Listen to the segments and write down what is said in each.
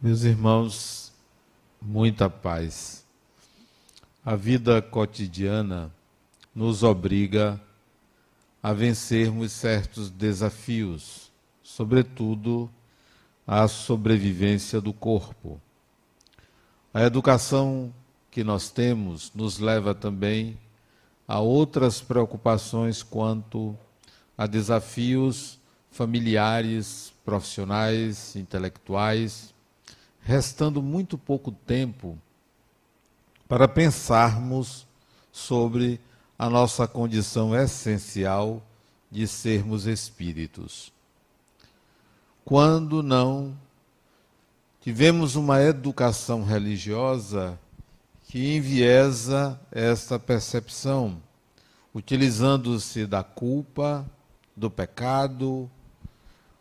Meus irmãos, muita paz. A vida cotidiana nos obriga a vencermos certos desafios, sobretudo a sobrevivência do corpo. A educação que nós temos nos leva também a outras preocupações quanto a desafios familiares, profissionais, intelectuais restando muito pouco tempo para pensarmos sobre a nossa condição essencial de sermos espíritos. Quando não tivemos uma educação religiosa que enviesa esta percepção, utilizando-se da culpa, do pecado,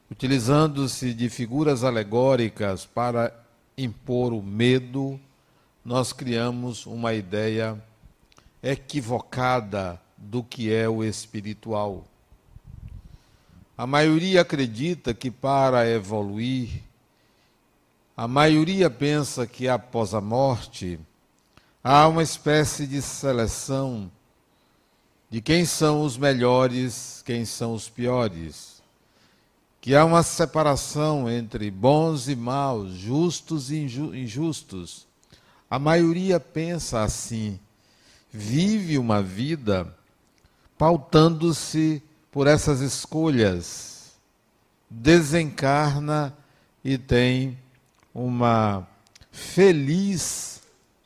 utilizando-se de figuras alegóricas para impor o medo, nós criamos uma ideia equivocada do que é o espiritual. A maioria acredita que para evoluir, a maioria pensa que após a morte há uma espécie de seleção de quem são os melhores, quem são os piores que há uma separação entre bons e maus, justos e injustos. A maioria pensa assim, vive uma vida pautando-se por essas escolhas, desencarna e tem uma feliz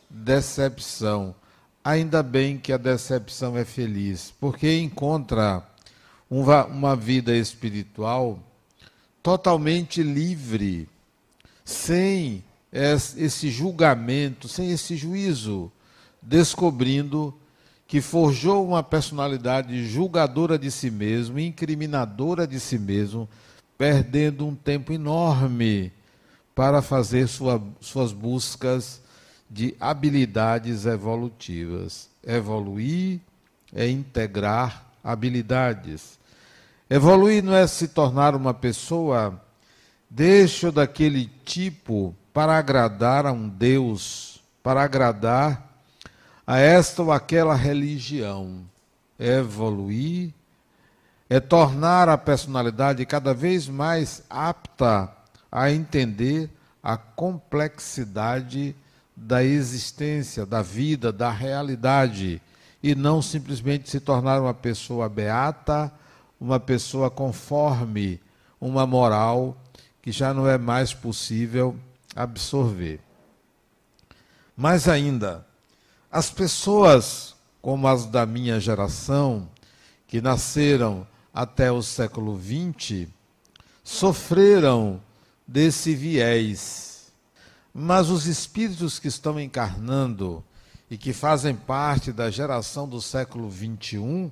decepção. Ainda bem que a decepção é feliz, porque encontra uma vida espiritual totalmente livre, sem esse julgamento, sem esse juízo, descobrindo que forjou uma personalidade julgadora de si mesmo, incriminadora de si mesmo, perdendo um tempo enorme para fazer sua, suas buscas de habilidades evolutivas. Evoluir é integrar habilidades. Evoluir não é se tornar uma pessoa deixa daquele tipo para agradar a um Deus, para agradar a esta ou aquela religião. Evoluir é tornar a personalidade cada vez mais apta a entender a complexidade da existência, da vida, da realidade, e não simplesmente se tornar uma pessoa beata uma pessoa conforme uma moral que já não é mais possível absorver. Mais ainda, as pessoas como as da minha geração, que nasceram até o século XX, sofreram desse viés. Mas os espíritos que estão encarnando e que fazem parte da geração do século XXI,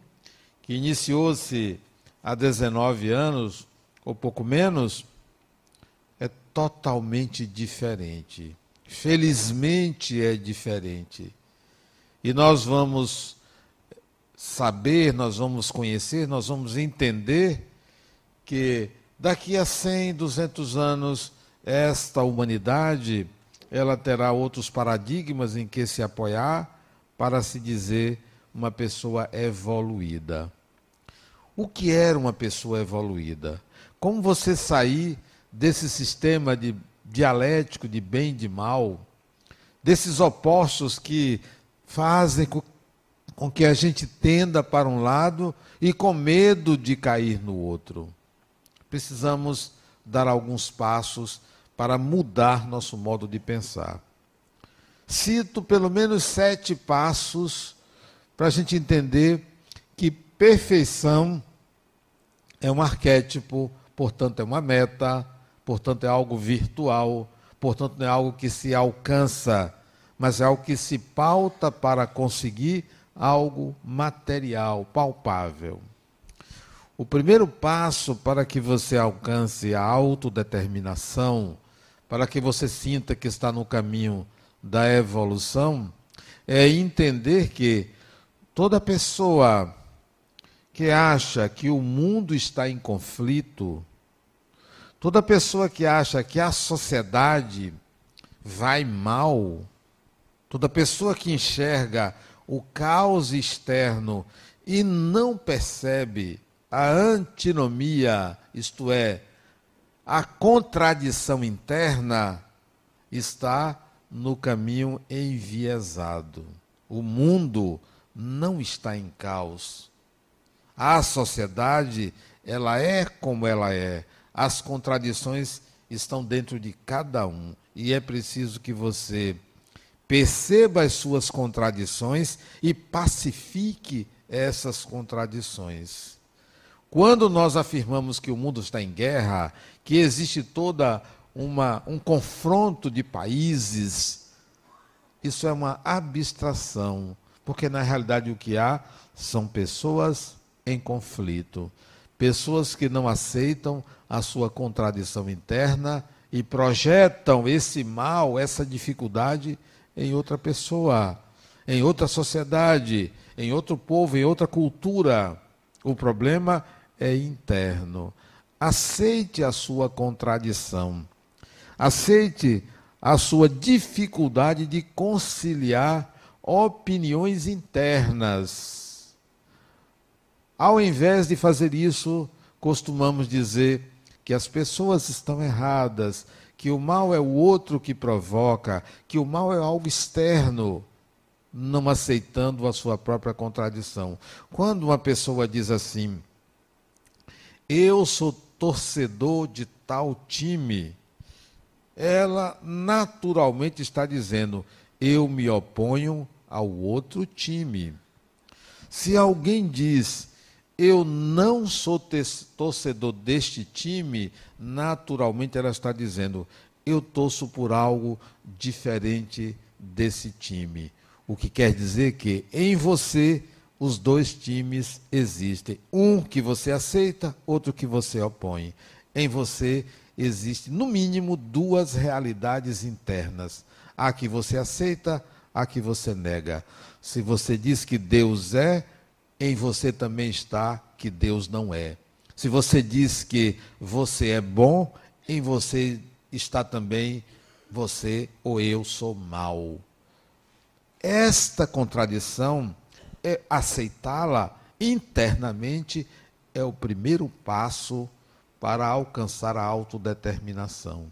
que iniciou-se há 19 anos, ou pouco menos, é totalmente diferente. Felizmente é diferente. E nós vamos saber, nós vamos conhecer, nós vamos entender que daqui a 100, 200 anos, esta humanidade, ela terá outros paradigmas em que se apoiar para se dizer uma pessoa evoluída. O que era uma pessoa evoluída? Como você sair desse sistema de dialético de bem e de mal, desses opostos que fazem com, que a gente tenda para um lado e com medo de cair no outro. Precisamos dar alguns passos para mudar nosso modo de pensar. Cito pelo menos sete passos para a gente entender que perfeição é um arquétipo, portanto, é uma meta, portanto, é algo virtual, portanto, não é algo que se alcança, mas é algo que se pauta para conseguir algo material, palpável. O primeiro passo para que você alcance a autodeterminação, para que você sinta que está no caminho da evolução, é entender que toda pessoa que acha que o mundo está em conflito, toda pessoa que acha que a sociedade vai mal, toda pessoa que enxerga o caos externo e não percebe a antinomia, isto é, a contradição interna, está no caminho enviesado. O mundo não está em caos. A sociedade, ela é como ela é. As contradições estão dentro de cada um. E é preciso que você perceba as suas contradições e pacifique essas contradições. Quando nós afirmamos que o mundo está em guerra, que existe toda uma, um confronto de países, isso é uma abstração, porque na realidade o que há são pessoas em conflito, pessoas que não aceitam a sua contradição interna e projetam esse mal, essa dificuldade em outra pessoa, em outra sociedade, em outro povo, em outra cultura. O problema é interno. Aceite a sua contradição. Aceite a sua dificuldade de conciliar opiniões internas. Ao invés de fazer isso, costumamos dizer que as pessoas estão erradas, que o mal é o outro que provoca, que o mal é algo externo, não aceitando a sua própria contradição. Quando uma pessoa diz assim: Eu sou torcedor de tal time, ela naturalmente está dizendo: Eu me oponho ao outro time. Se alguém diz eu não sou torcedor deste time, naturalmente ela está dizendo, eu torço por algo diferente desse time. O que quer dizer que em você os dois times existem. Um que você aceita, outro que você opõe. Em você existe, no mínimo, duas realidades internas. A que você aceita, a que você nega. Se você diz que Deus é, em você também está que Deus não é. Se você diz que você é bom, em você está também você ou eu sou mal. Esta contradição, é aceitá-la internamente, é o primeiro passo para alcançar a autodeterminação.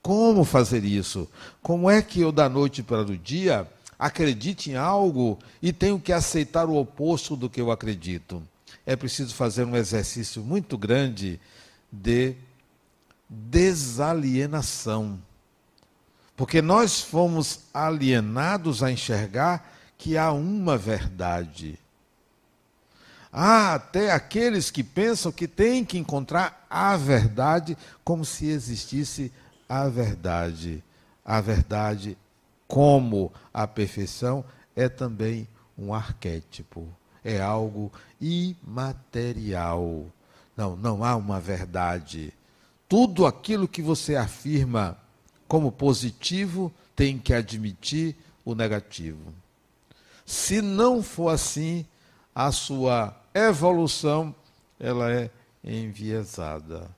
Como fazer isso? Como é que eu, da noite para o dia, acredite em algo e tenho que aceitar o oposto do que eu acredito. É preciso fazer um exercício muito grande de desalienação. Porque nós fomos alienados a enxergar que há uma verdade. Há até aqueles que pensam que têm que encontrar a verdade como se existisse a verdade. A verdade como a perfeição, é também um arquétipo, é algo imaterial. Não, não há uma verdade. Tudo aquilo que você afirma como positivo tem que admitir o negativo. Se não for assim, a sua evolução ela é enviesada.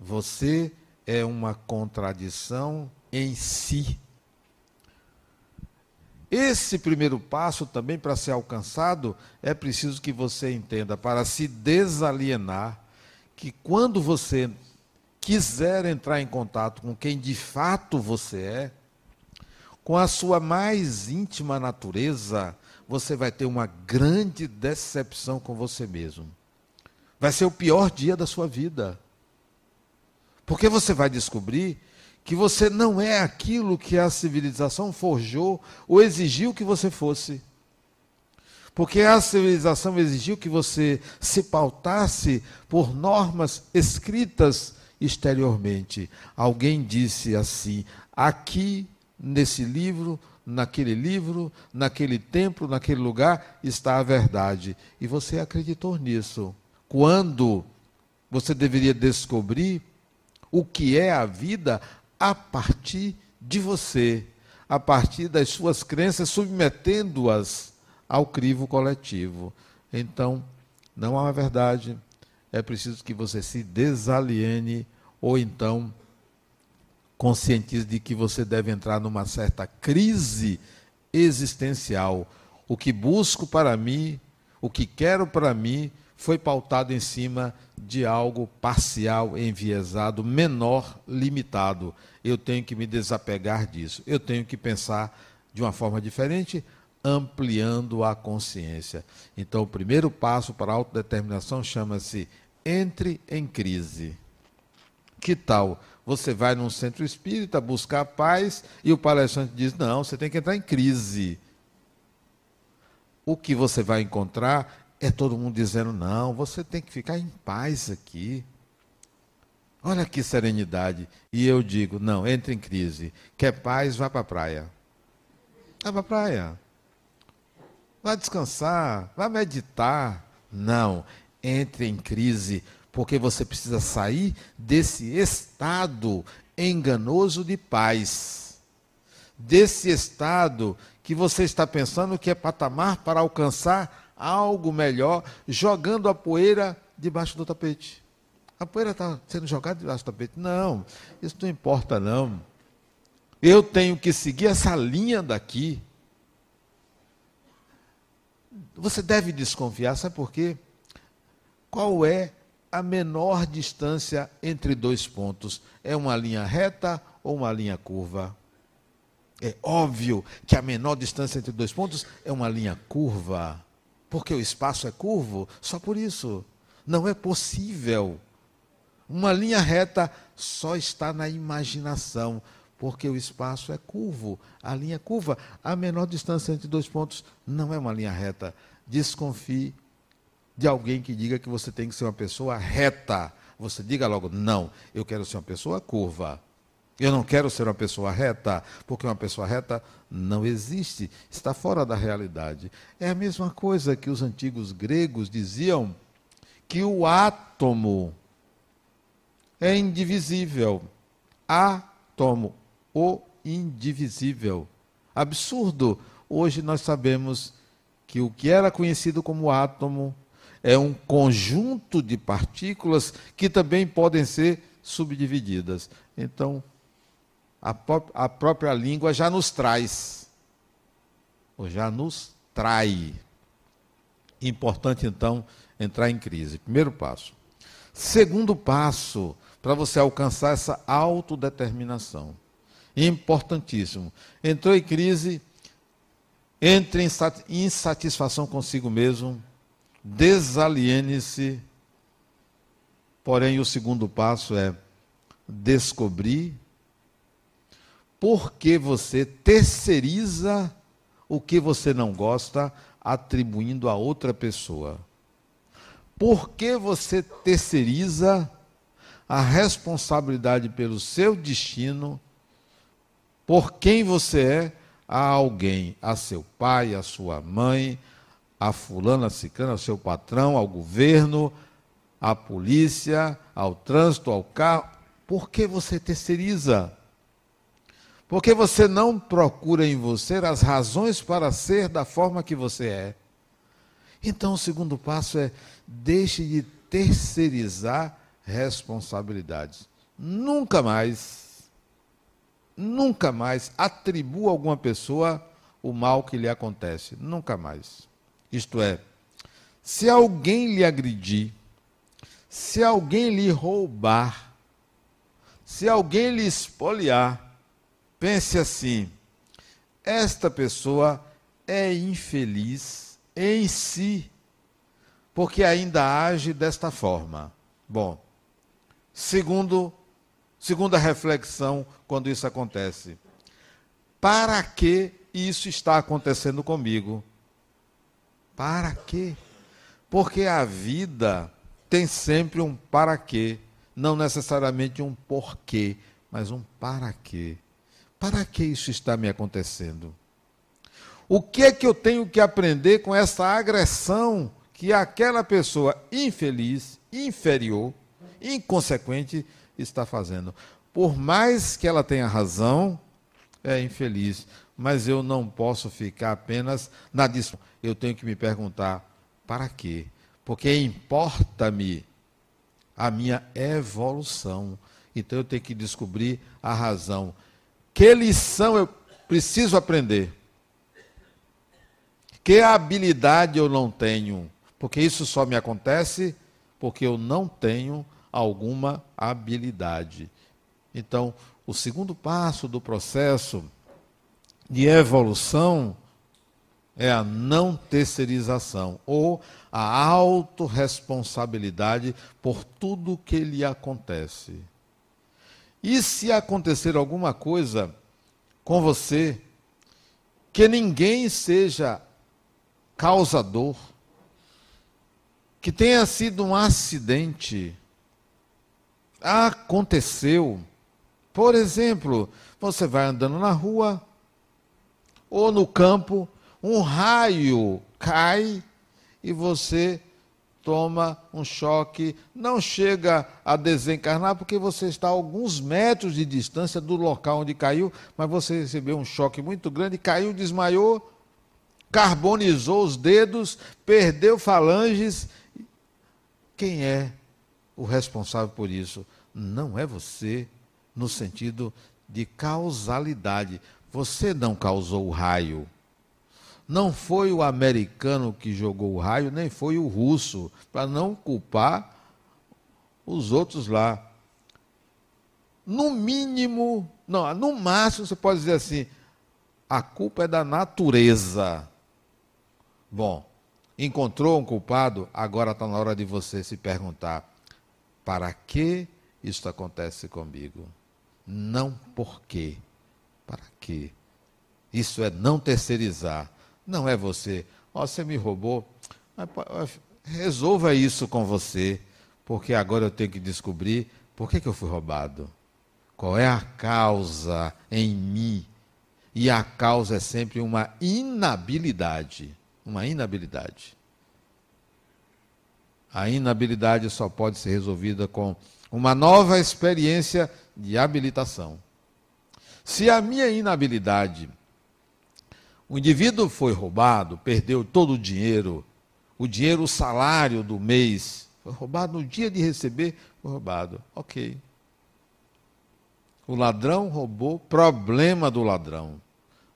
Você é uma contradição em si. Esse primeiro passo também para ser alcançado é preciso que você entenda para se desalienar que quando você quiser entrar em contato com quem de fato você é, com a sua mais íntima natureza, você vai ter uma grande decepção com você mesmo. Vai ser o pior dia da sua vida. Porque você vai descobrir que você não é aquilo que a civilização forjou ou exigiu que você fosse. Porque a civilização exigiu que você se pautasse por normas escritas exteriormente. Alguém disse assim: aqui nesse livro, naquele livro, naquele templo, naquele lugar está a verdade. E você acreditou nisso. Quando você deveria descobrir o que é a vida a partir de você, a partir das suas crenças, submetendo-as ao crivo coletivo. Então, não há verdade, é preciso que você se desaliene ou então conscientize de que você deve entrar numa certa crise existencial. O que busco para mim, o que quero para mim, foi pautado em cima de algo parcial, enviesado, menor, limitado. Eu tenho que me desapegar disso. Eu tenho que pensar de uma forma diferente, ampliando a consciência. Então, o primeiro passo para a autodeterminação chama-se entre em crise. Que tal? Você vai num centro espírita buscar paz e o palestrante diz: não, você tem que entrar em crise. O que você vai encontrar é todo mundo dizendo: não, você tem que ficar em paz aqui. Olha que serenidade. E eu digo: não, entre em crise. Quer paz, vá para a praia. Vá para a praia. Vá descansar, vá meditar. Não, entre em crise porque você precisa sair desse estado enganoso de paz, desse estado que você está pensando que é patamar para alcançar algo melhor, jogando a poeira debaixo do tapete. A poeira está sendo jogada debaixo do tapete. Não, isso não importa, não. Eu tenho que seguir essa linha daqui. Você deve desconfiar, sabe por quê? Qual é a menor distância entre dois pontos. É uma linha reta ou uma linha curva? É óbvio que a menor distância entre dois pontos é uma linha curva. Porque o espaço é curvo, só por isso. Não é possível. Uma linha reta só está na imaginação, porque o espaço é curvo. A linha curva, a menor distância entre dois pontos não é uma linha reta. Desconfie de alguém que diga que você tem que ser uma pessoa reta. Você diga logo, não, eu quero ser uma pessoa curva. Eu não quero ser uma pessoa reta, porque uma pessoa reta não existe, está fora da realidade. É a mesma coisa que os antigos gregos diziam que o átomo é indivisível. Átomo, o indivisível. Absurdo. Hoje nós sabemos que o que era conhecido como átomo é um conjunto de partículas que também podem ser subdivididas. Então, a, a própria língua já nos traz, ou já nos trai. Importante, então, entrar em crise. Primeiro passo. Segundo passo, para você alcançar essa autodeterminação. Importantíssimo. Entrou em crise, entre em insatisfação consigo mesmo, desaliene-se. Porém, o segundo passo é descobrir por que você terceiriza o que você não gosta, atribuindo a outra pessoa. Por que você terceiriza a responsabilidade pelo seu destino, por quem você é, a alguém, a seu pai, a sua mãe, a fulana, a ciclana, ao seu patrão, ao governo, à polícia, ao trânsito, ao carro. Por que você terceiriza? Por que você não procura em você as razões para ser da forma que você é? Então, o segundo passo é deixe de terceirizar responsabilidades. Nunca mais, nunca mais atribua a alguma pessoa o mal que lhe acontece. Nunca mais. Isto é, se alguém lhe agredir, se alguém lhe roubar, se alguém lhe espoliar, pense assim: esta pessoa é infeliz em si, porque ainda age desta forma. Bom, segundo, segunda reflexão quando isso acontece. Para que isso está acontecendo comigo? Para quê? Porque a vida tem sempre um para quê, não necessariamente um porquê, mas um para quê. Para que isso está me acontecendo? O que é que eu tenho que aprender com essa agressão que aquela pessoa infeliz, inferior, inconsequente está fazendo? Por mais que ela tenha razão, é infeliz, mas eu não posso ficar apenas na discussão eu tenho que me perguntar: para quê? Porque importa-me a minha evolução. Então eu tenho que descobrir a razão. Que lição eu preciso aprender? Que habilidade eu não tenho? Porque isso só me acontece porque eu não tenho alguma habilidade. Então, o segundo passo do processo de evolução é a não terceirização ou a autorresponsabilidade por tudo que lhe acontece. E se acontecer alguma coisa com você que ninguém seja causador, que tenha sido um acidente, aconteceu. Por exemplo, você vai andando na rua ou no campo, um raio cai e você toma um choque, não chega a desencarnar porque você está a alguns metros de distância do local onde caiu, mas você recebeu um choque muito grande, caiu, desmaiou, carbonizou os dedos, perdeu falanges quem é o responsável por isso? Não é você, no sentido de causalidade. Você não causou o raio. Não foi o americano que jogou o raio, nem foi o russo, para não culpar os outros lá. No mínimo, não, no máximo você pode dizer assim: a culpa é da natureza. Bom, encontrou um culpado, agora está na hora de você se perguntar: para que isso acontece comigo? Não por quê. Para quê? Isso é não terceirizar. Não é você. Oh, você me roubou. Resolva isso com você, porque agora eu tenho que descobrir por que, que eu fui roubado. Qual é a causa em mim? E a causa é sempre uma inabilidade uma inabilidade. A inabilidade só pode ser resolvida com uma nova experiência de habilitação. Se a minha inabilidade, o indivíduo foi roubado, perdeu todo o dinheiro, o dinheiro, o salário do mês, foi roubado no dia de receber, foi roubado. Ok. O ladrão roubou, problema do ladrão.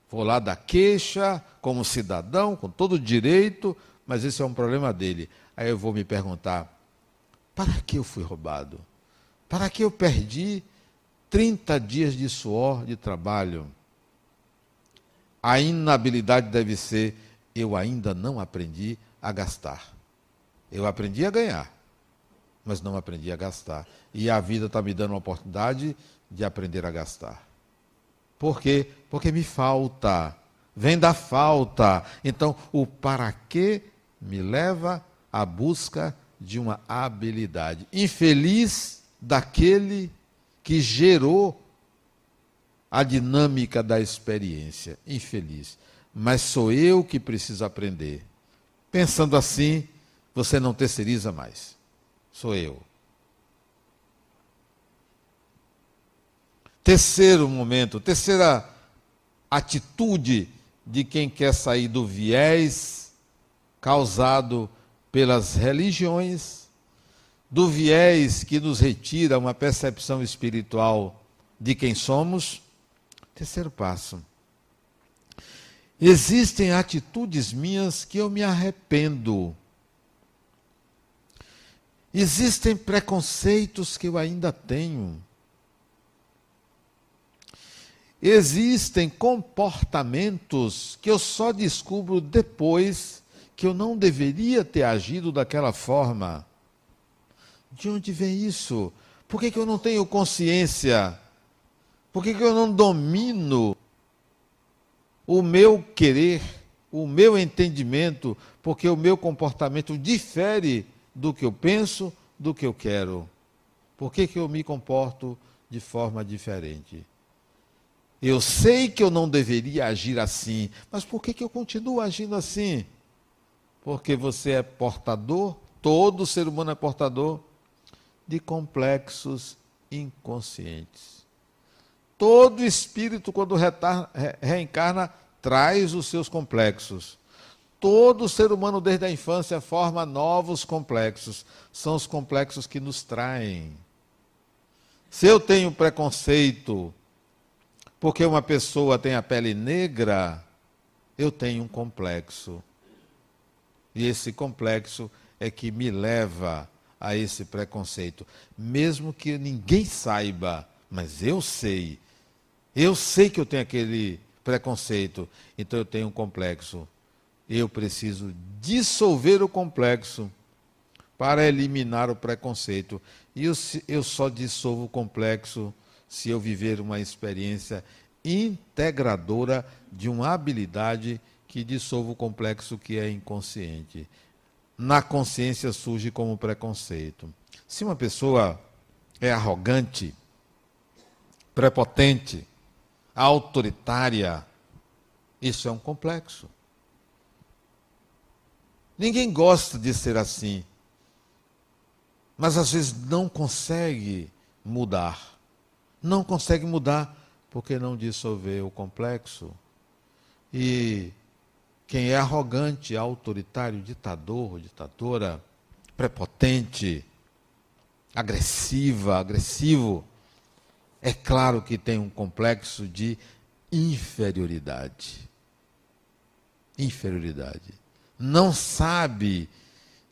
Vou lá dar queixa como cidadão, com todo o direito, mas esse é um problema dele. Aí eu vou me perguntar: para que eu fui roubado? Para que eu perdi 30 dias de suor de trabalho? A inabilidade deve ser: eu ainda não aprendi a gastar. Eu aprendi a ganhar, mas não aprendi a gastar. E a vida está me dando uma oportunidade de aprender a gastar. Por quê? Porque me falta. Vem da falta. Então, o para quê me leva à busca de uma habilidade. Infeliz daquele que gerou a dinâmica da experiência. Infeliz. Mas sou eu que preciso aprender. Pensando assim, você não terceiriza mais. Sou eu. Terceiro momento, terceira atitude de quem quer sair do viés causado pelas religiões, do viés que nos retira uma percepção espiritual de quem somos. Terceiro passo. Existem atitudes minhas que eu me arrependo. Existem preconceitos que eu ainda tenho. Existem comportamentos que eu só descubro depois que eu não deveria ter agido daquela forma. De onde vem isso? Por que, que eu não tenho consciência? Por que, que eu não domino o meu querer, o meu entendimento? Porque o meu comportamento difere do que eu penso, do que eu quero. Por que, que eu me comporto de forma diferente? Eu sei que eu não deveria agir assim, mas por que, que eu continuo agindo assim? Porque você é portador, todo ser humano é portador de complexos inconscientes. Todo espírito, quando reencarna, traz os seus complexos. Todo ser humano, desde a infância, forma novos complexos. São os complexos que nos traem. Se eu tenho preconceito porque uma pessoa tem a pele negra, eu tenho um complexo. E esse complexo é que me leva a esse preconceito. Mesmo que ninguém saiba, mas eu sei. Eu sei que eu tenho aquele preconceito, então eu tenho um complexo. Eu preciso dissolver o complexo para eliminar o preconceito. E eu, eu só dissolvo o complexo se eu viver uma experiência integradora de uma habilidade que dissolva o complexo que é inconsciente. Na consciência surge como preconceito. Se uma pessoa é arrogante, prepotente, autoritária, isso é um complexo. Ninguém gosta de ser assim, mas às vezes não consegue mudar não consegue mudar porque não dissolveu o complexo. E quem é arrogante, autoritário, ditador, ditadora, prepotente, agressiva, agressivo, é claro que tem um complexo de inferioridade. Inferioridade. Não sabe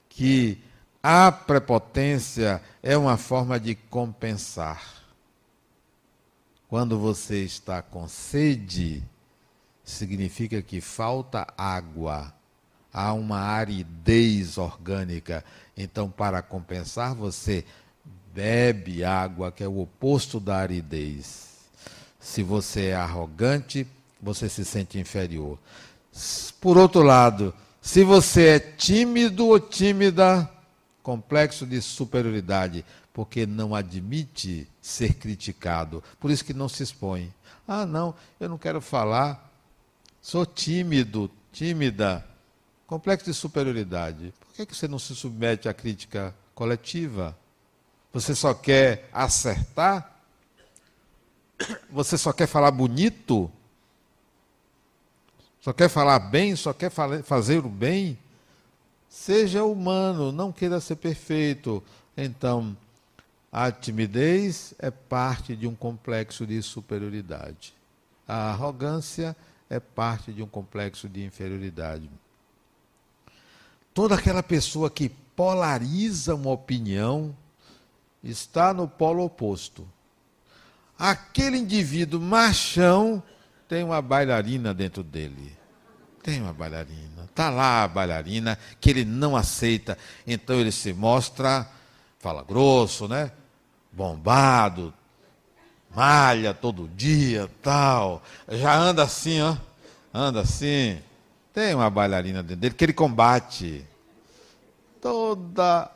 que a prepotência é uma forma de compensar. Quando você está com sede, significa que falta água, há uma aridez orgânica. Então, para compensar, você bebe água, que é o oposto da aridez. Se você é arrogante, você se sente inferior. Por outro lado, se você é tímido ou tímida, complexo de superioridade, porque não admite ser criticado. Por isso que não se expõe. Ah, não, eu não quero falar. Sou tímido, tímida. Complexo de superioridade. Por que, que você não se submete à crítica coletiva? Você só quer acertar? Você só quer falar bonito? Só quer falar bem? Só quer fazer o bem? Seja humano, não queira ser perfeito. Então, a timidez é parte de um complexo de superioridade. A arrogância é parte de um complexo de inferioridade. Toda aquela pessoa que polariza uma opinião está no polo oposto. Aquele indivíduo machão tem uma bailarina dentro dele. Tem uma bailarina. Está lá a bailarina que ele não aceita. Então ele se mostra, fala grosso, né? bombado, malha todo dia, tal. Já anda assim, ó. Anda assim. Tem uma bailarina dentro dele que ele combate. Toda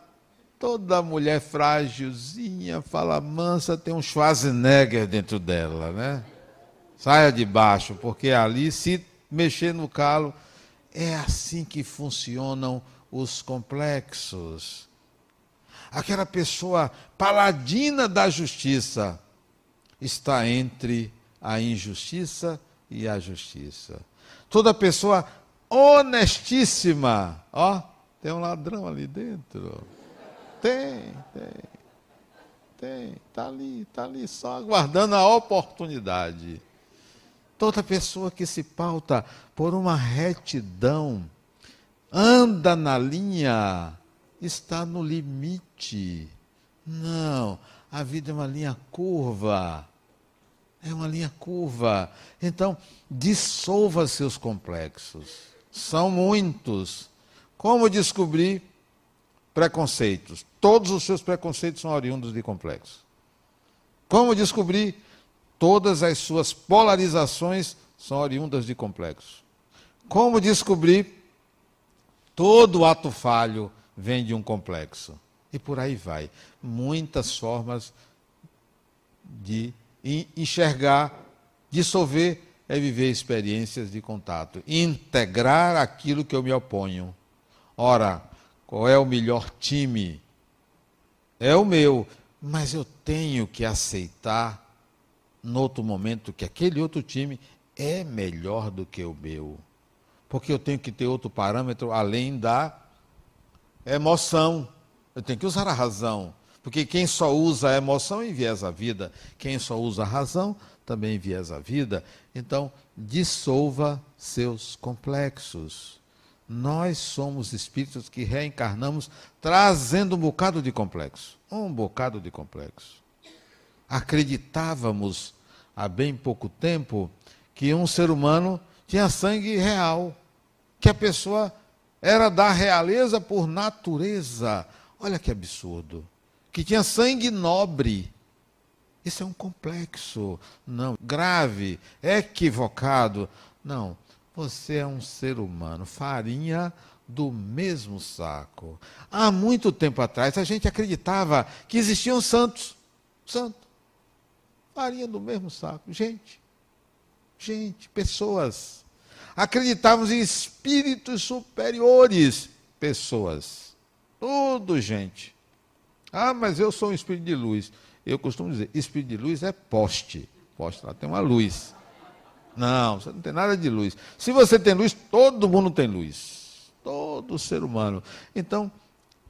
toda mulher frágilzinha, fala mansa, tem um Schwarzenegger dentro dela, né? Saia de baixo, porque ali se mexer no calo é assim que funcionam os complexos aquela pessoa paladina da justiça, está entre a injustiça e a justiça. Toda pessoa honestíssima, ó, tem um ladrão ali dentro. Tem, tem. Tem, está ali, está ali, só aguardando a oportunidade. Toda pessoa que se pauta por uma retidão, anda na linha está no limite. Não, a vida é uma linha curva. É uma linha curva. Então, dissolva seus complexos. São muitos. Como descobrir preconceitos? Todos os seus preconceitos são oriundos de complexos. Como descobrir todas as suas polarizações são oriundas de complexos? Como descobrir todo ato falho vem de um complexo. E por aí vai. Muitas formas de enxergar, dissolver é viver experiências de contato, integrar aquilo que eu me oponho. Ora, qual é o melhor time? É o meu, mas eu tenho que aceitar, no outro momento, que aquele outro time é melhor do que o meu. Porque eu tenho que ter outro parâmetro além da emoção. Eu tenho que usar a razão. Porque quem só usa a emoção enviesa a vida, quem só usa a razão também enviesa a vida. Então, dissolva seus complexos. Nós somos espíritos que reencarnamos trazendo um bocado de complexo. Um bocado de complexo. Acreditávamos há bem pouco tempo que um ser humano tinha sangue real, que a pessoa era da realeza por natureza. Olha que absurdo. Que tinha sangue nobre. Isso é um complexo. Não, grave, equivocado. Não, você é um ser humano, farinha do mesmo saco. Há muito tempo atrás a gente acreditava que existiam santos. Santo. Farinha do mesmo saco. Gente, gente, pessoas. Acreditávamos em espíritos superiores, pessoas. Tudo gente. Ah, mas eu sou um espírito de luz. Eu costumo dizer, espírito de luz é poste. Poste lá tem uma luz. Não, você não tem nada de luz. Se você tem luz, todo mundo tem luz. Todo ser humano. Então,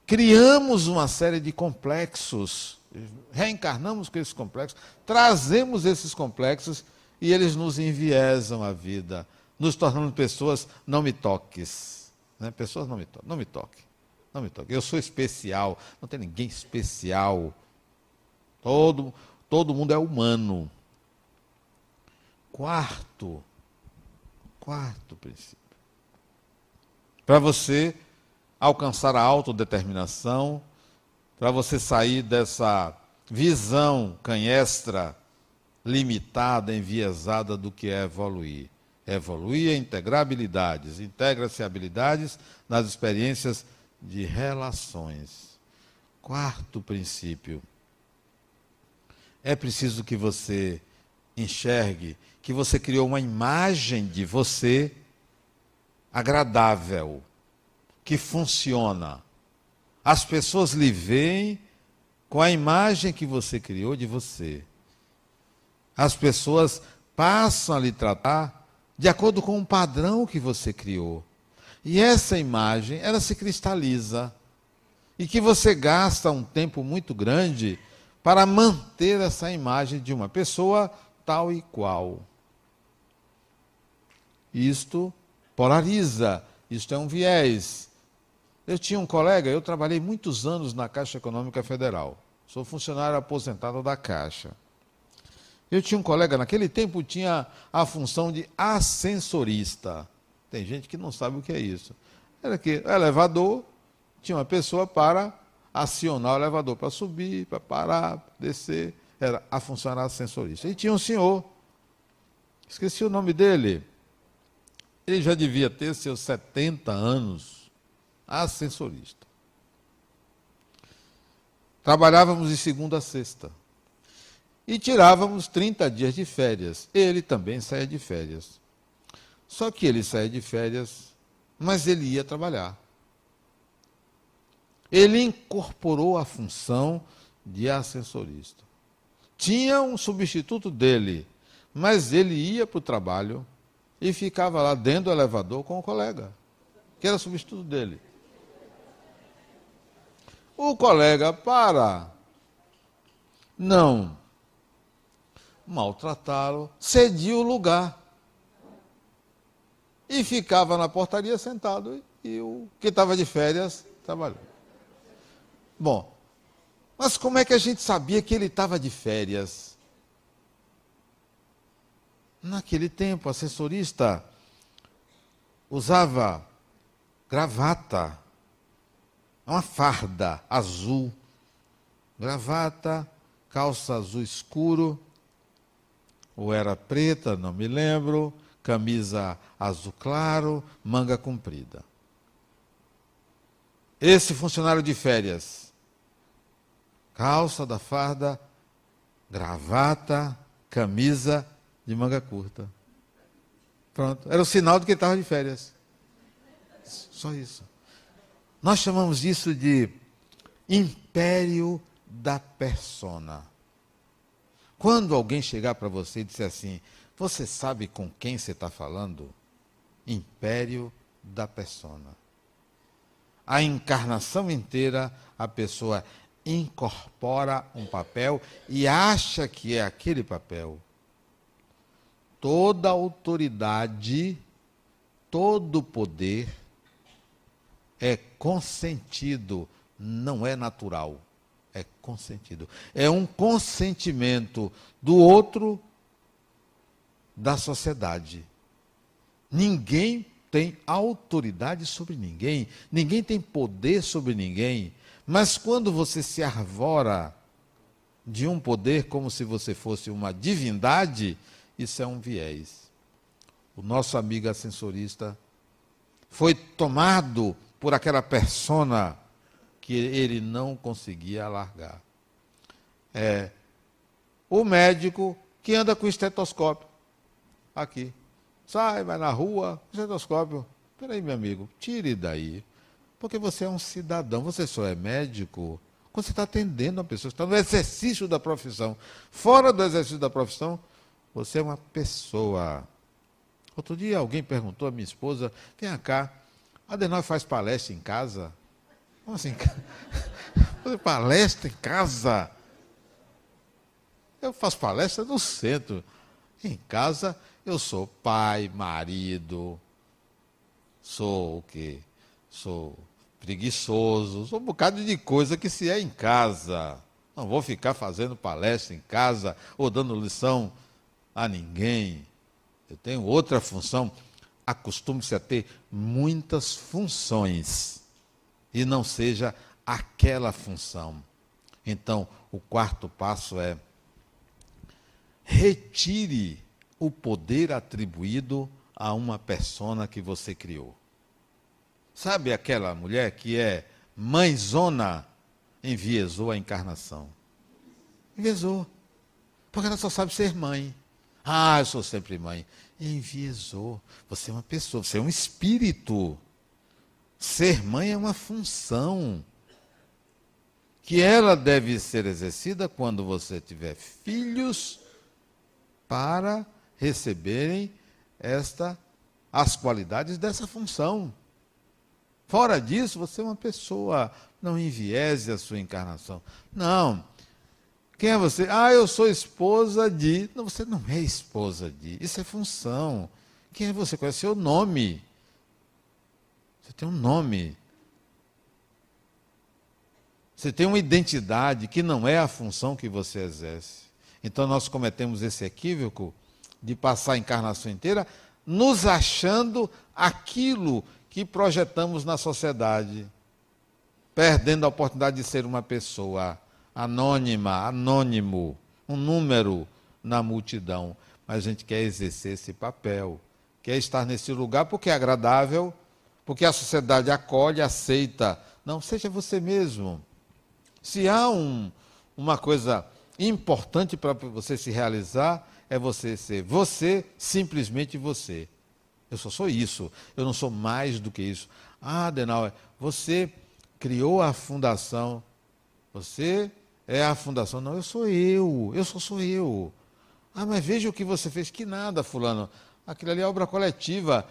criamos uma série de complexos, reencarnamos com esses complexos, trazemos esses complexos e eles nos enviesam a vida, nos tornando pessoas não me toques. Né? Pessoas não me toquem, não me toque. Não me toque. Eu sou especial, não tem ninguém especial. Todo, todo mundo é humano. Quarto, quarto princípio. Para você alcançar a autodeterminação, para você sair dessa visão canhestra limitada, enviesada do que é evoluir. Evoluir é integrar habilidades, integra-se habilidades nas experiências de relações. Quarto princípio. É preciso que você enxergue que você criou uma imagem de você agradável, que funciona. As pessoas lhe veem com a imagem que você criou de você as pessoas passam a lhe tratar de acordo com o padrão que você criou. E essa imagem, ela se cristaliza. E que você gasta um tempo muito grande para manter essa imagem de uma pessoa tal e qual. Isto polariza, isto é um viés. Eu tinha um colega, eu trabalhei muitos anos na Caixa Econômica Federal. Sou funcionário aposentado da Caixa. Eu tinha um colega, naquele tempo tinha a função de ascensorista. Tem gente que não sabe o que é isso. Era que o elevador tinha uma pessoa para acionar o elevador, para subir, para parar, descer. Era a função era ascensorista. E tinha um senhor, esqueci o nome dele. Ele já devia ter seus 70 anos, ascensorista. Trabalhávamos de segunda a sexta e tirávamos 30 dias de férias. Ele também saía de férias. Só que ele saía de férias, mas ele ia trabalhar. Ele incorporou a função de ascensorista. Tinha um substituto dele, mas ele ia para o trabalho e ficava lá dentro do elevador com o colega, que era substituto dele. O colega, para não maltratá-lo, cedia o lugar. E ficava na portaria sentado e o que estava de férias trabalhando. Bom, mas como é que a gente sabia que ele estava de férias? Naquele tempo, o assessorista usava gravata, uma farda azul, gravata, calça azul escuro, ou era preta, não me lembro, camisa azul claro, manga comprida. Esse funcionário de férias, calça da farda, gravata, camisa de manga curta. Pronto, era o sinal de que ele estava de férias. Só isso. Nós chamamos isso de império da persona. Quando alguém chegar para você e disser assim, você sabe com quem você está falando? Império da persona. A encarnação inteira, a pessoa incorpora um papel e acha que é aquele papel. Toda autoridade, todo poder é consentido, não é natural. É consentido. É um consentimento do outro da sociedade. Ninguém tem autoridade sobre ninguém, ninguém tem poder sobre ninguém, mas quando você se arvora de um poder como se você fosse uma divindade, isso é um viés. O nosso amigo ascensorista foi tomado por aquela persona que ele não conseguia largar. É o médico que anda com estetoscópio aqui. Sai, vai na rua, estetoscópio. Peraí, meu amigo, tire daí. Porque você é um cidadão, você só é médico quando você está atendendo uma pessoa, está no exercício da profissão. Fora do exercício da profissão, você é uma pessoa. Outro dia alguém perguntou à minha esposa: vem cá, Adenor faz palestra em casa? Como assim? Fazer palestra em casa? Eu faço palestra no centro. Em casa eu sou pai, marido, sou o quê? Sou preguiçoso, sou um bocado de coisa que se é em casa. Não vou ficar fazendo palestra em casa ou dando lição a ninguém. Eu tenho outra função. Acostume-se a ter muitas funções e não seja aquela função. Então, o quarto passo é retire o poder atribuído a uma persona que você criou. Sabe aquela mulher que é mãezona? Enviesou a encarnação. Enviesou. Porque ela só sabe ser mãe. Ah, eu sou sempre mãe. Enviesou. Você é uma pessoa, você é um espírito. Ser mãe é uma função que ela deve ser exercida quando você tiver filhos para receberem esta as qualidades dessa função. Fora disso, você é uma pessoa, não enviese a sua encarnação. Não. Quem é você? Ah, eu sou esposa de. Não, você não é esposa de. Isso é função. Quem é você? Qual é o seu nome? Você tem um nome. Você tem uma identidade que não é a função que você exerce. Então nós cometemos esse equívoco de passar a encarnação inteira nos achando aquilo que projetamos na sociedade, perdendo a oportunidade de ser uma pessoa anônima, anônimo, um número na multidão. Mas a gente quer exercer esse papel, quer estar nesse lugar porque é agradável, porque a sociedade acolhe, aceita. Não, seja você mesmo. Se há um, uma coisa importante para você se realizar, é você ser você, simplesmente você. Eu só sou isso. Eu não sou mais do que isso. Ah, Adenauer, você criou a fundação. Você é a fundação. Não, eu sou eu. Eu só sou eu. Ah, mas veja o que você fez. Que nada, fulano. Aquilo ali é obra coletiva.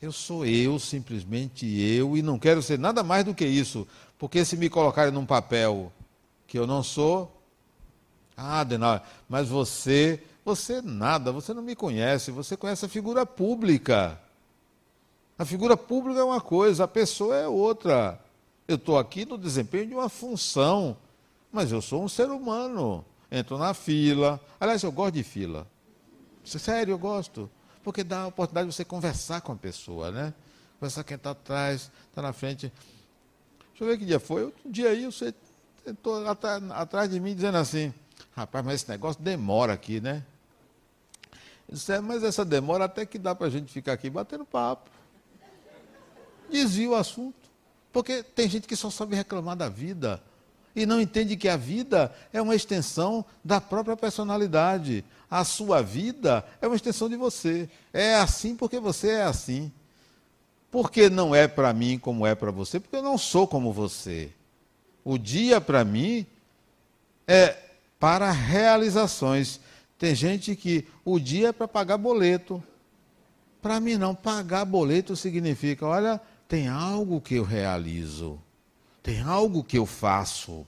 Eu sou eu, simplesmente eu, e não quero ser nada mais do que isso. Porque se me colocarem num papel que eu não sou, ah, Adenauer, mas você você nada, você não me conhece, você conhece a figura pública. A figura pública é uma coisa, a pessoa é outra. Eu estou aqui no desempenho de uma função, mas eu sou um ser humano. Entro na fila. Aliás, eu gosto de fila. Sério, eu gosto. Porque dá a oportunidade de você conversar com a pessoa, né? Conversar quem está atrás, está na frente. Deixa eu ver que dia foi. Um dia aí você entrou atrás de mim dizendo assim, rapaz, mas esse negócio demora aqui, né? Disse, é, mas essa demora até que dá para a gente ficar aqui batendo papo. Desvia o assunto. Porque tem gente que só sabe reclamar da vida e não entende que a vida é uma extensão da própria personalidade. A sua vida é uma extensão de você. É assim porque você é assim. Porque não é para mim como é para você? Porque eu não sou como você. O dia para mim é para realizações. Tem gente que o dia é para pagar boleto. Para mim, não. Pagar boleto significa: olha, tem algo que eu realizo, tem algo que eu faço.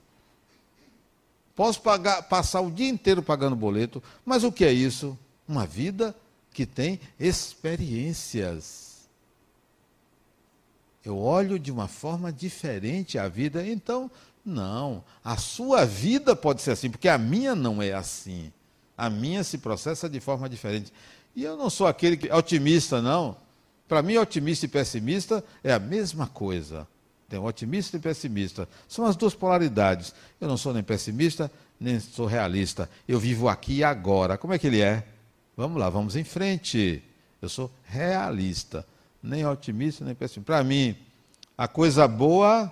Posso pagar, passar o dia inteiro pagando boleto, mas o que é isso? Uma vida que tem experiências. Eu olho de uma forma diferente a vida, então, não, a sua vida pode ser assim, porque a minha não é assim. A minha se processa de forma diferente. E eu não sou aquele que otimista, não. Para mim, otimista e pessimista é a mesma coisa. Tem otimista e pessimista. São as duas polaridades. Eu não sou nem pessimista, nem sou realista. Eu vivo aqui e agora. Como é que ele é? Vamos lá, vamos em frente. Eu sou realista, nem otimista, nem pessimista. Para mim, a coisa boa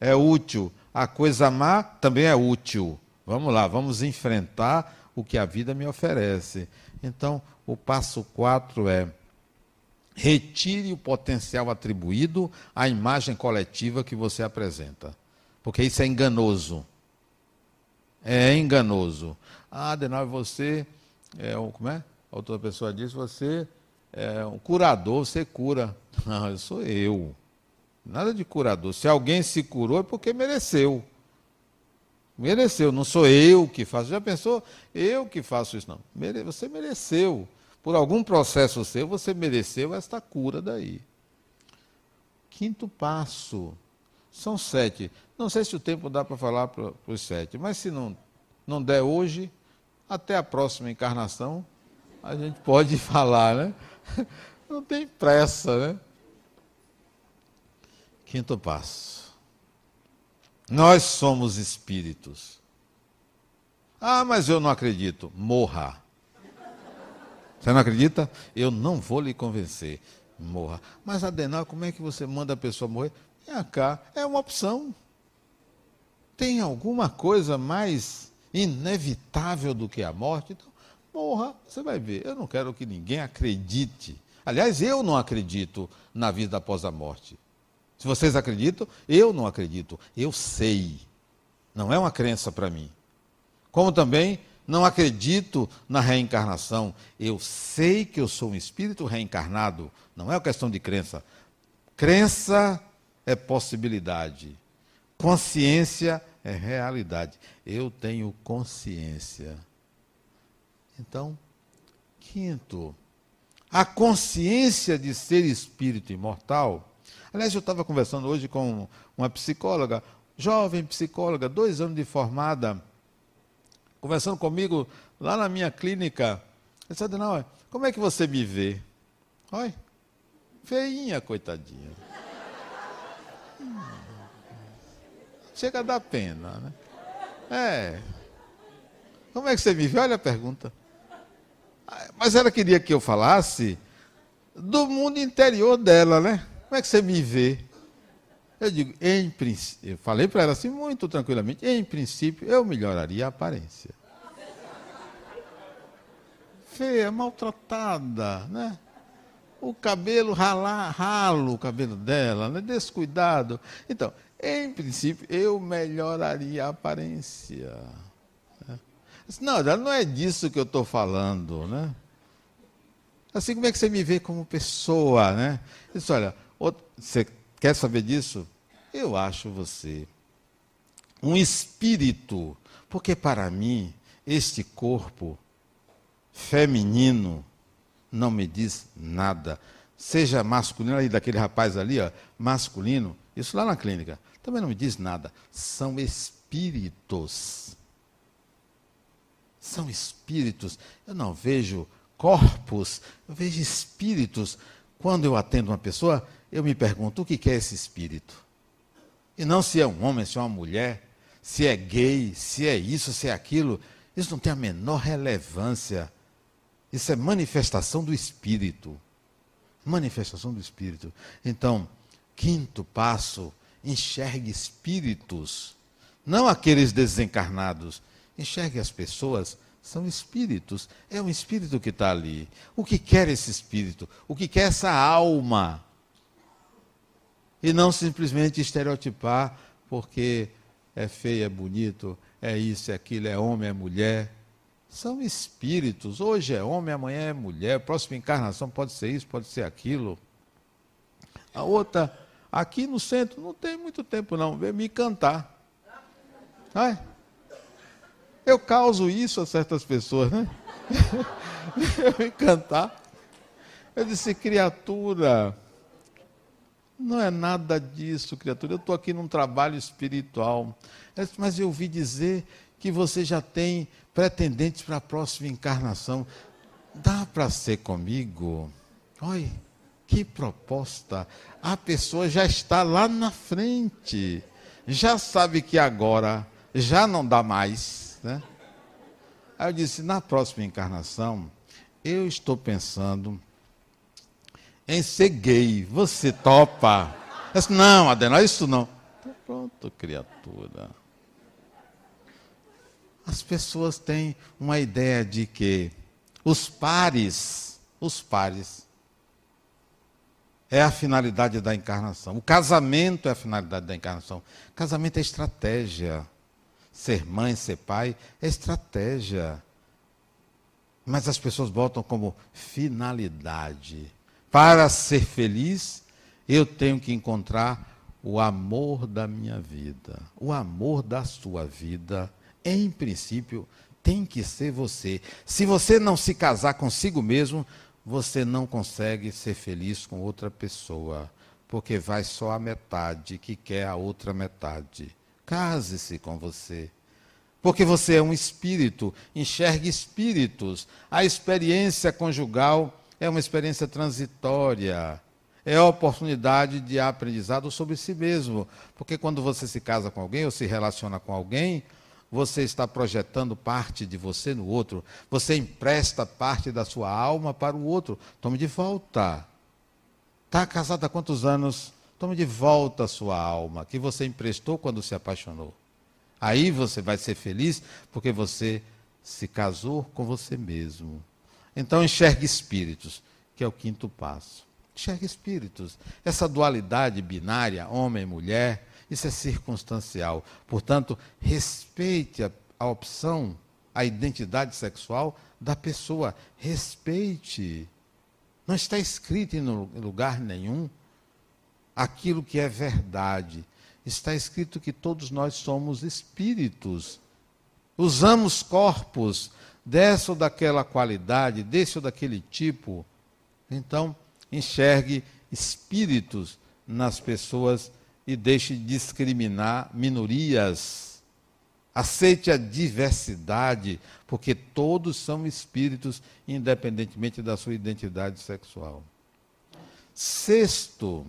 é útil, a coisa má também é útil. Vamos lá, vamos enfrentar o que a vida me oferece. Então, o passo 4 é retire o potencial atribuído à imagem coletiva que você apresenta. Porque isso é enganoso. É enganoso. Ah, Adenal, você é um, como é? Outra pessoa diz, você é um curador, você cura. Não, eu sou eu. Nada de curador. Se alguém se curou é porque mereceu. Mereceu, não sou eu que faço. Já pensou? Eu que faço isso, não. Você mereceu. Por algum processo seu, você mereceu esta cura daí. Quinto passo. São sete. Não sei se o tempo dá para falar para os sete, mas se não, não der hoje, até a próxima encarnação, a gente pode falar, né? Não tem pressa, né? Quinto passo. Nós somos espíritos. Ah, mas eu não acredito. Morra. Você não acredita? Eu não vou lhe convencer. Morra. Mas, Adenal, como é que você manda a pessoa morrer? Vem cá, é uma opção. Tem alguma coisa mais inevitável do que a morte, então morra, você vai ver. Eu não quero que ninguém acredite. Aliás, eu não acredito na vida após a morte. Se vocês acreditam, eu não acredito. Eu sei. Não é uma crença para mim. Como também não acredito na reencarnação. Eu sei que eu sou um espírito reencarnado. Não é uma questão de crença. Crença é possibilidade. Consciência é realidade. Eu tenho consciência. Então, quinto, a consciência de ser espírito imortal. Aliás, eu estava conversando hoje com uma psicóloga, jovem psicóloga, dois anos de formada, conversando comigo lá na minha clínica. Eu disse, não, como é que você me vê? Olha, feinha, coitadinha. chega a dar pena, né? É. Como é que você me vê? Olha a pergunta. Mas ela queria que eu falasse do mundo interior dela, né? Como é que você me vê? Eu digo, em princípio, eu falei para ela assim muito tranquilamente, em princípio eu melhoraria a aparência. Feia, maltratada, né? O cabelo ralo o cabelo dela, né? descuidado. Então, em princípio, eu melhoraria a aparência. Não, não é disso que eu estou falando, né? Assim, como é que você me vê como pessoa, né? Isso, olha, você quer saber disso? Eu acho você um espírito, porque para mim, este corpo feminino não me diz nada. Seja masculino, aí daquele rapaz ali, ó, masculino, isso lá na clínica também não me diz nada. São espíritos. São espíritos. Eu não vejo corpos, eu vejo espíritos. Quando eu atendo uma pessoa, eu me pergunto o que é esse espírito. E não se é um homem, se é uma mulher, se é gay, se é isso, se é aquilo. Isso não tem a menor relevância. Isso é manifestação do espírito. Manifestação do espírito. Então, quinto passo enxergue espíritos, não aqueles desencarnados. Enxergue as pessoas, são espíritos. É um espírito que está ali. O que quer esse espírito? O que quer essa alma? E não simplesmente estereotipar porque é feio, é bonito, é isso, é aquilo, é homem, é mulher. São espíritos. Hoje é homem, amanhã é mulher. Próxima encarnação pode ser isso, pode ser aquilo. A outra Aqui no centro não tem muito tempo não, veio me cantar. Ai. Eu causo isso a certas pessoas, né? eu encantar. Eu disse, criatura, não é nada disso, criatura. Eu estou aqui num trabalho espiritual. Disse, Mas eu ouvi dizer que você já tem pretendentes para a próxima encarnação. Dá para ser comigo? Olha, que proposta. A pessoa já está lá na frente. Já sabe que agora já não dá mais. Né? Aí eu disse: na próxima encarnação, eu estou pensando em ser gay. Você topa? Eu disse, não, Adenal, isso não. Então, pronto, criatura. As pessoas têm uma ideia de que os pares, os pares, é a finalidade da encarnação. O casamento é a finalidade da encarnação. casamento é estratégia. Ser mãe, ser pai é estratégia. Mas as pessoas botam como finalidade. Para ser feliz, eu tenho que encontrar o amor da minha vida. O amor da sua vida, em princípio, tem que ser você. Se você não se casar consigo mesmo, você não consegue ser feliz com outra pessoa, porque vai só a metade que quer a outra metade. Case-se com você. Porque você é um espírito, enxergue espíritos. A experiência conjugal é uma experiência transitória. É a oportunidade de aprendizado sobre si mesmo. Porque quando você se casa com alguém ou se relaciona com alguém, você está projetando parte de você no outro. Você empresta parte da sua alma para o outro. Tome de volta. Está casado há quantos anos? Tome de volta a sua alma, que você emprestou quando se apaixonou. Aí você vai ser feliz porque você se casou com você mesmo. Então enxergue espíritos, que é o quinto passo. Enxergue espíritos. Essa dualidade binária, homem e mulher, isso é circunstancial. Portanto, respeite a, a opção, a identidade sexual da pessoa. Respeite. Não está escrito em lugar nenhum aquilo que é verdade. Está escrito que todos nós somos espíritos. Usamos corpos dessa ou daquela qualidade, desse ou daquele tipo. Então, enxergue espíritos nas pessoas e deixe de discriminar minorias. Aceite a diversidade, porque todos são espíritos, independentemente da sua identidade sexual. Sexto,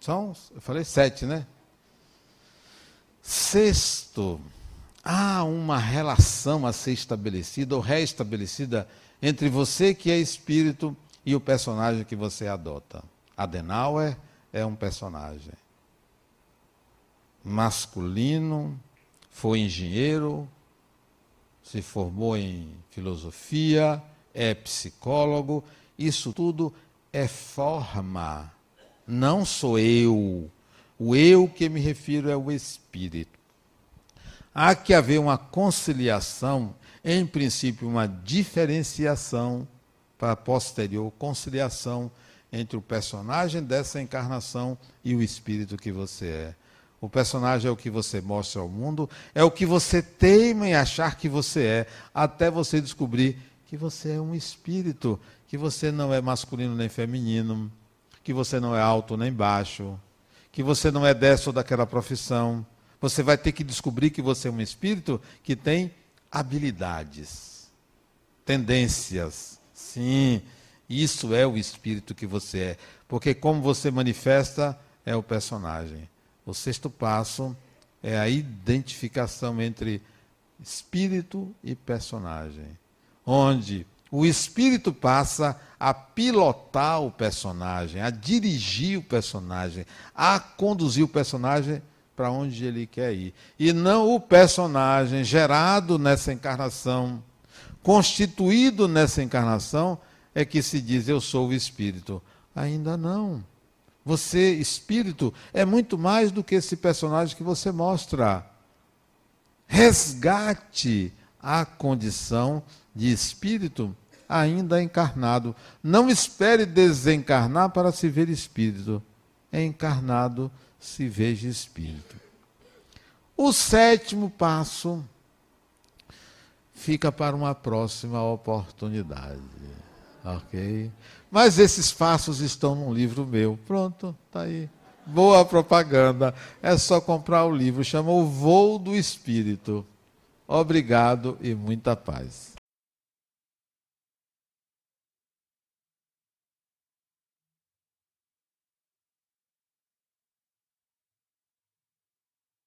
são, eu falei sete, né? Sexto, há uma relação a ser estabelecida ou reestabelecida entre você que é espírito e o personagem que você adota. Adenauer é um personagem masculino, foi engenheiro, se formou em filosofia, é psicólogo, isso tudo é forma não sou eu. O eu que me refiro é o espírito. Há que haver uma conciliação, em princípio, uma diferenciação para a posterior conciliação entre o personagem dessa encarnação e o espírito que você é. O personagem é o que você mostra ao mundo, é o que você teima em achar que você é, até você descobrir que você é um espírito, que você não é masculino nem feminino, que você não é alto nem baixo, que você não é dessa ou daquela profissão. Você vai ter que descobrir que você é um espírito que tem habilidades, tendências. Sim, isso é o espírito que você é. Porque como você manifesta, é o personagem. O sexto passo é a identificação entre espírito e personagem. Onde o espírito passa a pilotar o personagem, a dirigir o personagem, a conduzir o personagem para onde ele quer ir. E não o personagem gerado nessa encarnação, constituído nessa encarnação, é que se diz eu sou o espírito. Ainda não. Você, espírito, é muito mais do que esse personagem que você mostra. Resgate a condição de espírito ainda encarnado. Não espere desencarnar para se ver espírito. Encarnado se veja espírito. O sétimo passo fica para uma próxima oportunidade. Ok? Mas esses passos estão num livro meu. Pronto, está aí. Boa propaganda. É só comprar o livro. Chama O Voo do Espírito. Obrigado e muita paz.